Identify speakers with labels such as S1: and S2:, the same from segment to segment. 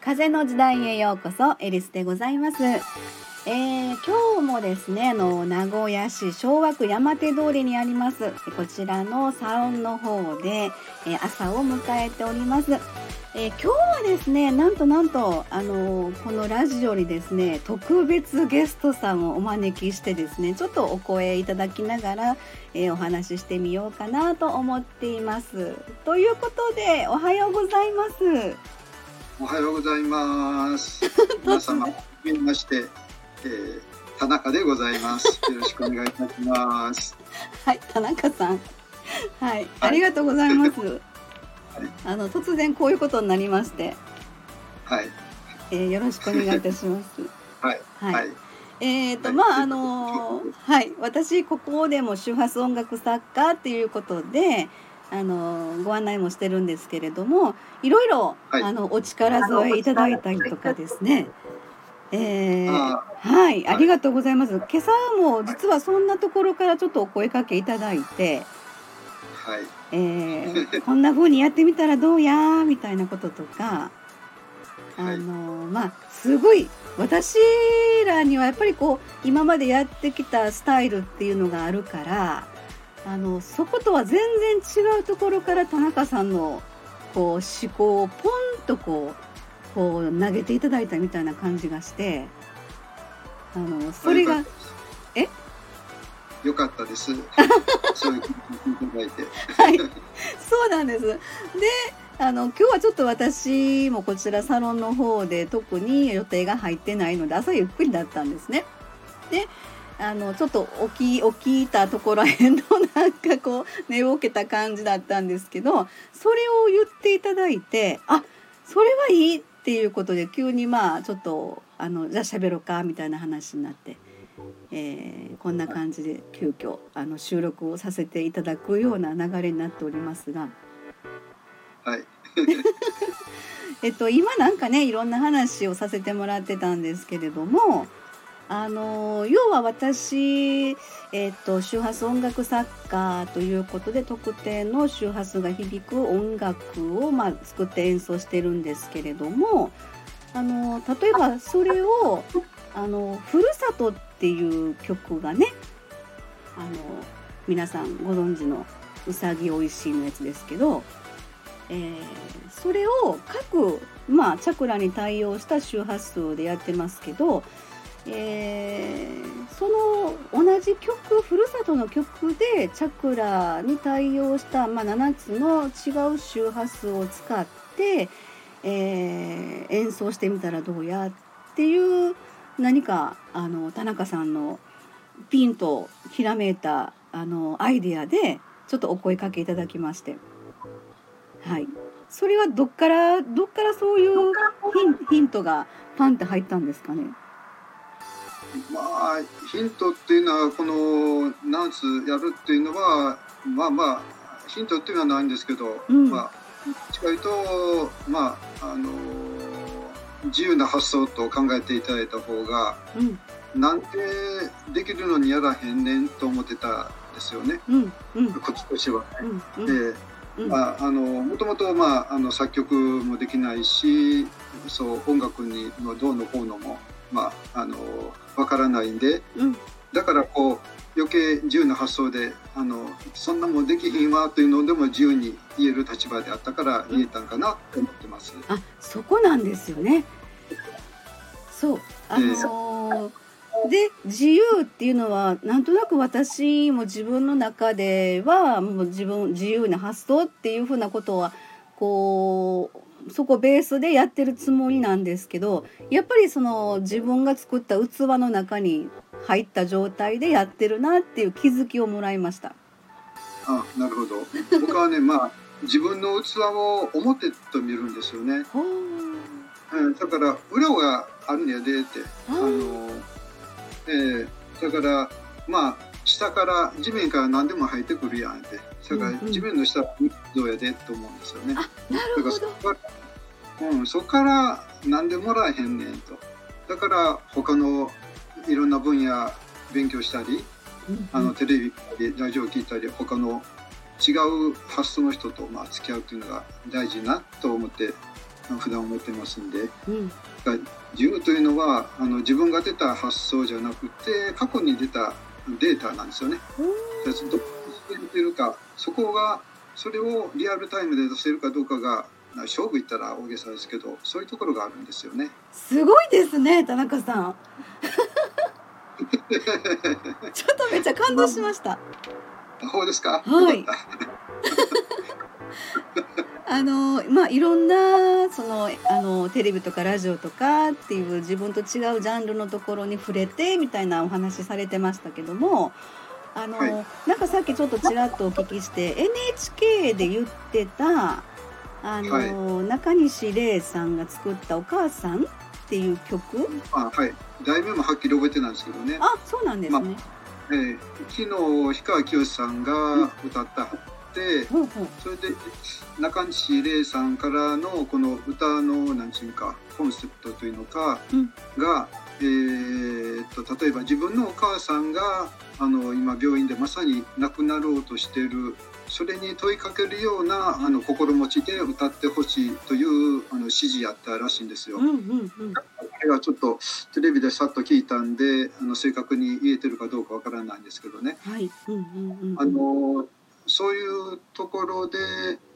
S1: 風の時代へようこそエリスでございます。えー、今日もですねあの名古屋市昭和区山手通りにありますこちらのサロンの方で、えー、朝を迎えております。えー、今日はですねなんとなんとあのこのラジオにですね特別ゲストさんをお招きしてですねちょっとお声いただきながら、えお話ししてみようかなと思っています。ということでおはようございます。
S2: おはようございます。皆様、はじめまして、えー、田中でございます。よろしくお願いいたします。
S1: はい、田中さん。はい、ありがとうございます。はい、あの突然こういうことになりまして。
S2: はい。
S1: えー、よろしくお願いいたします。
S2: はい。はい。
S1: えっ、ー、と、まああのはい私ここでも周波数音楽作家っていうことであのご案内もしてるんですけれどもいろいろ、はい、あのお力添えいただいたりとかですね。えー、はい、ありがとうございます。今朝も実はそんなところからちょっとお声かけいただいて、
S2: はい、
S1: えー、こんな風にやってみたらどうやみたいなこととか、あのまあすごい私らにはやっぱりこう今までやってきたスタイルっていうのがあるから。あのそことは全然違うところから田中さんのこう思考をポンとこうこう投げていただいたみたいな感じがしてあのそれがえ？
S2: よかったです。そういう聞いただいて。
S1: はい、そうなんです。で、あの今日はちょっと私もこちらサロンの方で特に予定が入ってないので朝ゆっくりだったんですね。で、あのちょっと起き起きたところへんのなんかこう寝ぼけた感じだったんですけどそれを言っていただいてあそれはいいっていうことで急にまあちょっとあのじゃあ喋ろうかみたいな話になって、えー、こんな感じで急遽あの収録をさせていただくような流れになっておりますが。
S2: はい
S1: えっと今なんかねいろんな話をさせてもらってたんですけれどもあの要は私、えーと、周波数音楽作家ということで特定の周波数が響く音楽を、まあ、作って演奏してるんですけれどもあの例えばそれをあの「ふるさと」っていう曲がねあの皆さんご存知の「うさぎおいしい」のやつですけど、えー、それを各、まあ、チャクラに対応した周波数でやってますけどえー、その同じ曲ふるさとの曲でチャクラに対応した、まあ、7つの違う周波数を使って、えー、演奏してみたらどうやっていう何かあの田中さんのピンとひらめいたあのアイデアでちょっとお声かけいただきまして。はい。それはどっからどっからそういうヒントがパンって入ったんですかね？
S2: まあヒントっていうのはこのナンスやるっていうのはまあまあヒントっていうのはないんですけど、うん、まあ近いとまああの自由な発想と考えていただいた方が、うん、なんでできるのにやらへんねんと思ってたんですよね、うん。うん、こっちとしては、ね。でまあ、あのもともと、まあ、あの作曲もできないしそう音楽にのどうのこうのもまあ、あのわからないんで、うん、だからこう余計自由な発想であのそんなもんできひんわというのでも自由に言える立場であったから言えたんかなと思ってます。
S1: あそこなんですよね。そうあのーで自由っていうのはなんとなく私も自分の中ではもう自分自由な発想っていうふうなことはこうそこベースでやってるつもりなんですけどやっぱりその自分が作った器の中に入った状態でやってるなっていう気づきをもらいました。
S2: あなるほど。僕はねまあ 自分の器を表と見るんですよね。う。ん、だから裏があるんやでって。あの、えー、だからまあ下から地面から何でも入ってくるやんってだから地面の下はどうやでと思うんですよね。
S1: なるほど。
S2: うん、そこから何でもらえへんねんと。だから他のいろんな分野勉強したり、うんうん、あのテレビラジオ聞いたり他の違う発想の人とまあ付き合うというのが大事なと思って普段思ってますんで、うん、自由というのはあの自分が出た発想じゃなくて過去に出たデータなんですよね。どこに出るかそこがそれをリアルタイムで出せるかどうかが勝負いったら大げさですけどそういうところがあるんですよね。
S1: すごいですね田中さん。ちょっとめっちゃ感動しました。
S2: そうですか？
S1: はい。あのまあいろんなそのあのテレビとかラジオとかっていう自分と違うジャンルのところに触れてみたいなお話されてましたけどもあの、はい、なんかさっきちょっとちらっとお聞きして NHK で言ってたあの、はい、中西礼さんが作った「お母さん」っていう曲？
S2: あはい。題名もはっきり覚えてないんですけどね。
S1: あそうなんですね、ま
S2: えー、昨日氷川きよしさんが歌ったってそれで中西礼さんからのこの歌の何て言うかコンセプトというのかが、えー、と例えば自分のお母さんがあの今病院でまさに亡くなろうとしているそれに問いかけるようなあの心持ちで歌ってほしいというあの指示やったらしいんですよ。うんうんうん、これはちょっとテレビでさっと聞いたんであの正確に言えてるかどうかわからないんですけどね。はいうんうんうん、あのそういうところで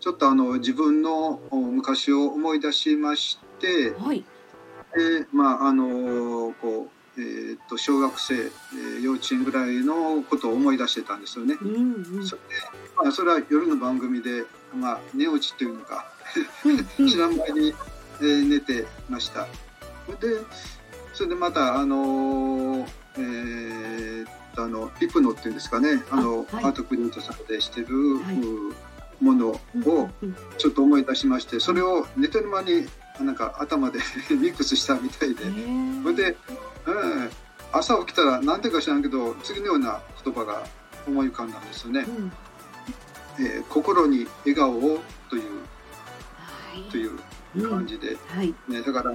S2: ちょっとあの自分の昔を思い出しまして、はい、でまああのこう、えー、っと小学生、えー、幼稚園ぐらいのことを思い出してたんですよね。うんうん、それで、まあ、それは夜の番組で、まあ、寝落ちというのか 知らん間に、えー、寝てました。でそれでまたあのえー、あのピプノっていうんですかねあの、はい、アートクリエイトさんでしてる、ものをちょっと思い出しましてそれを寝てる間になんか頭で ミックスしたみたいで。それで、うん、朝起きたら何でか知らんけど次のような言葉が思い浮かんだんですよね。うん、えー、心に笑顔をという、はい、という感じで、うん。はい、ね、だから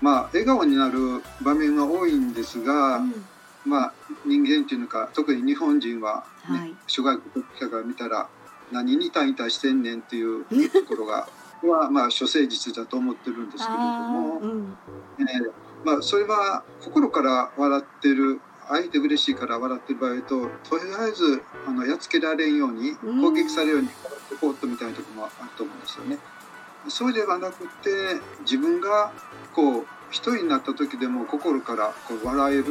S2: まあ笑顔になる場面が多いんですが、うん。まあ、人間っていうのか特に日本人は、ね、はい、諸外国者が見たら何に対対してんねんっていうところがは、まあ、諸誠実だと思ってるんですけれども、うん、えー、まあ、それは心から笑ってる相手嬉しいから笑ってる場合ととりあえずあのやっつけられんように攻撃されるように笑ってこうとみたいなところもあると思うんですよね。そうではなくて自分がこう一人になった時でも心からこう笑える。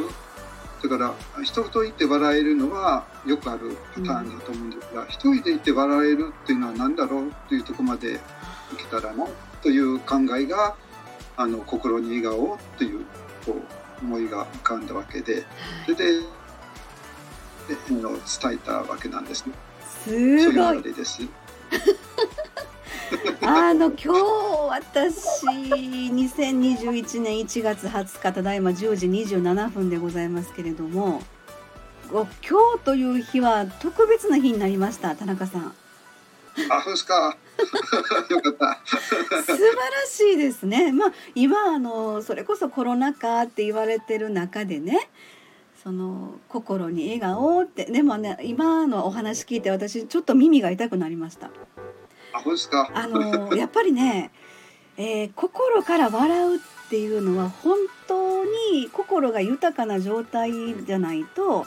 S2: だから人といて笑えるのはよくあるパターンだと思うんですが、うん、一人でいて笑えるっていうのは何だろうっていうとこまでいけたらなという考えがあの心に笑顔というこう思いが浮かんだわけでそれで伝えたわけなんですね。
S1: すごい。あの今日私2021年1月20日ただいま10時27分でございますけれども今日という日は特別な日になりました田中さん。
S2: あそうですか。よかった。
S1: 素晴らしいですね。まあ今あのそれこそコロナ禍って言われてる中でね。その心に笑顔ってでもね今のお話聞いて私ちょっと耳が痛くなりました。
S2: あ、そうですか。
S1: あのやっぱりね、えー、心から笑うっていうのは本当に心が豊かな状態じゃないと。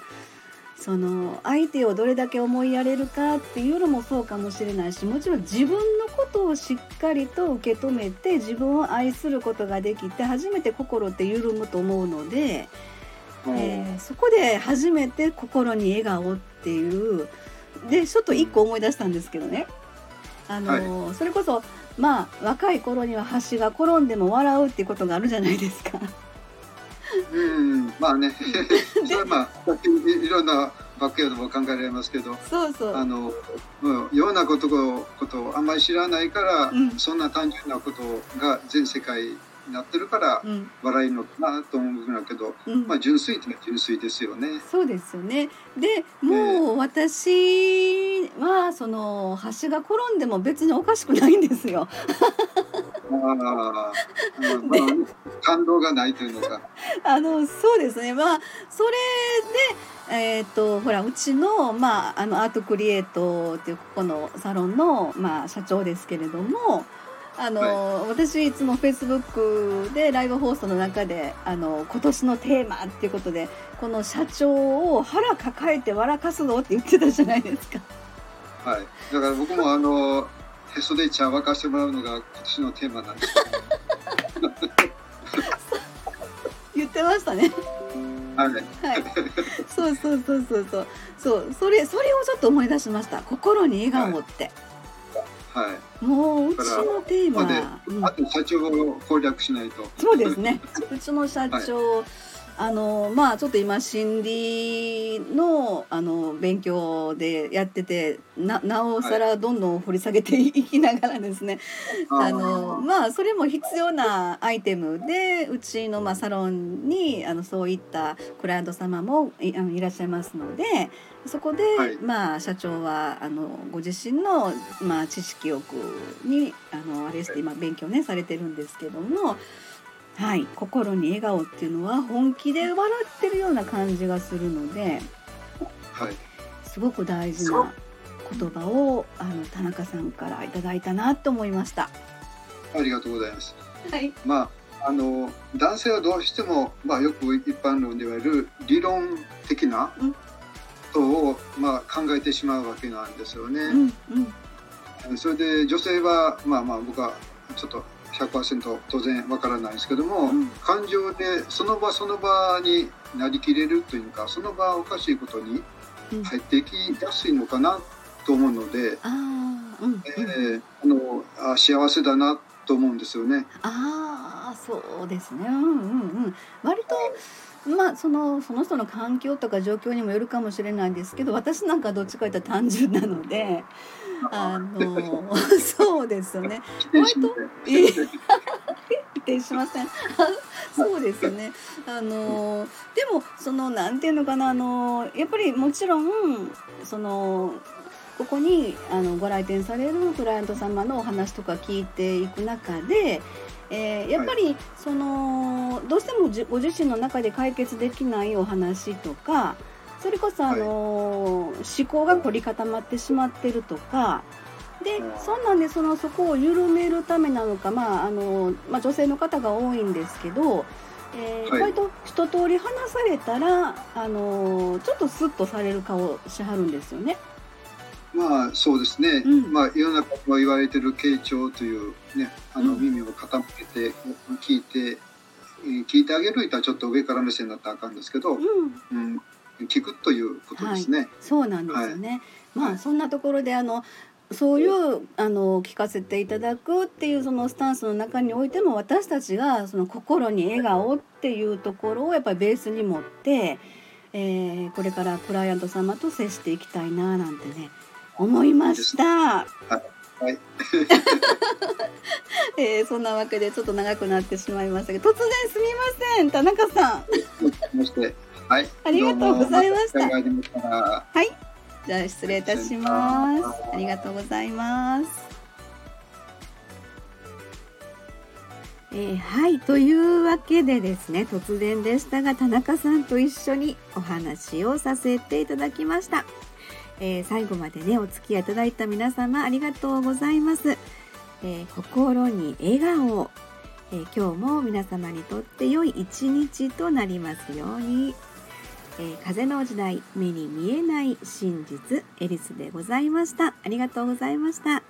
S1: その相手をどれだけ思いやれるかっていうのもそうかもしれないしもちろん自分のことをしっかりと受け止めて自分を愛することができて初めて心って緩むと思うので、えー、そこで初めて心に笑顔っていうでちょっと一個思い出したんですけどね。あの、はい、それこそまあ若い頃には橋が転んでも笑うっていうことがあるじゃないですか。
S2: うんまあね それはまあいろんなバックヤードも考えられますけど
S1: そうそう
S2: あの、うん、ようなことことをあんまり知らないから、うん、そんな単純なことが全世界なってるから笑いのかなと思うんだけど、うん、まあ純粋って純粋ですよね。
S1: そうですよね。でもう私はその橋が転んでも別におかしくないんですよ。
S2: ああ感動がないというのか。
S1: あのそうですね。まあそれでえっ、ー、とほらうちのまああのアートクリエイトっていうここのサロンのまあ社長ですけれども。あの、はい、私いつもフェイスブックでライブ放送の中であの今年のテーマっていうことでこの社長を腹抱えて笑かすのって言ってたじゃないですか。
S2: はい。だから僕もあのへそで茶沸かしてもらうのが今年のテーマなんです。
S1: 言ってましたね。
S2: はい。
S1: はい。そうそうそうそうそう。そうそれそれをちょっと思い出しました。心に笑顔って。
S2: はい。はい、
S1: もううちのテーマ、
S2: うん、あと社長を攻略しないと。
S1: そうですね。うちの社長。はいあのまあちょっと今心理のあの勉強でやっててななおさらどんどん掘り下げていきながらですね、はい、あのまあそれも必要なアイテムでうちのまあサロンにあのそういったクライアント様もいあのいらっしゃいますのでそこで、はい、まあ社長はあのご自身のまあ知識欲にあのあれして今勉強ねされてるんですけども。はい、心に笑顔っていうのは本気で笑ってるような感じがするので、
S2: はい、
S1: すごく大事な言葉をあの田中さんからいただいたなと思いました。
S2: ありがとうございます。
S1: はい。
S2: まああの男性はどうしてもまあよく一般論で言われる理論的なことを、まあ考えてしまうわけなんですよね。うんうん、それで女性はまあまあ僕はちょっと100%当然わからないですけども、うん、感情でその場その場になりきれるというかその場おかしいことに入っていきやすいのかなと思うので、
S1: うん
S2: えー、あのあ幸せだなと思うんですよね。
S1: ああそうですね。うんうんうん。割とまあそのその人の環境とか状況にもよるかもしれないんですけど私なんかどっちかというと単純なので あの そうですよね。割と しません。そうですね。あのでもそのなんていうのかなあのやっぱりもちろんそのここにあのご来店されるクライアント様のお話とか聞いていく中で、えー、やっぱりそのどうしてもご自身の中で解決できないお話とかそれこそあの、はい、思考が凝り固まってしまってるとかでそんなんでそのそこを緩めるためなのか、まああのまあ、女性の方が多いんですけど、えー、はい、割と一通り話されたらあのちょっとスッとされる顔しはるんですよね。
S2: まあそうですね、うん、まあ世の中は言われてる傾聴というねあの耳を傾けて聞いて、うん、聞いてあげるいたらちょっと上から目線になったらあかんですけど、うん、うん聞くということですね。はい、
S1: そうなんですよね。はい、まあそんなところであのそういうあの聞かせていただくっていうそのスタンスの中においても私たちがその心に笑顔っていうところをやっぱりベースに持って、えー、これからクライアント様と接していきたいななんてね思いました。
S2: はい。はい、
S1: えー、そんなわけでちょっと長くなってしまいましたけど突然すみません田中さん。
S2: はい。
S1: ありがとうございました。
S2: は
S1: い。じゃあ失礼いたします。ありがとうございます。えー、はいというわけでですね突然でしたが田中さんと一緒にお話をさせていただきました、えー、最後までねお付き合いいただいた皆様ありがとうございます、えー、心に笑顔、え今日も皆様にとって良い一日となりますように。えー、風の時代目に見えない真実エリスでございましたありがとうございました